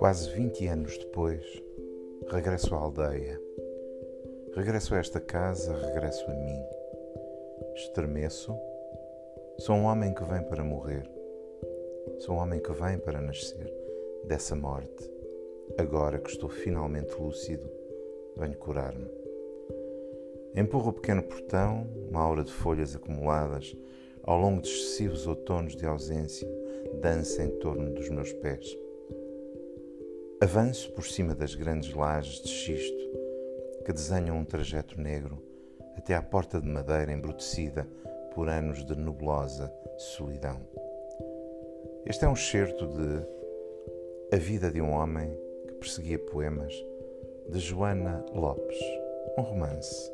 Quase 20 anos depois, regresso à aldeia. Regresso a esta casa, regresso a mim. Estremeço. Sou um homem que vem para morrer. Sou um homem que vem para nascer dessa morte. Agora que estou finalmente lúcido, venho curar-me. Empurro o pequeno portão, uma aura de folhas acumuladas ao longo de excessivos outonos de ausência, dança em torno dos meus pés. Avanço por cima das grandes lajes de xisto que desenham um trajeto negro até à porta de madeira embrutecida por anos de nebulosa solidão. Este é um excerto de A Vida de um Homem que Perseguia Poemas, de Joana Lopes, um romance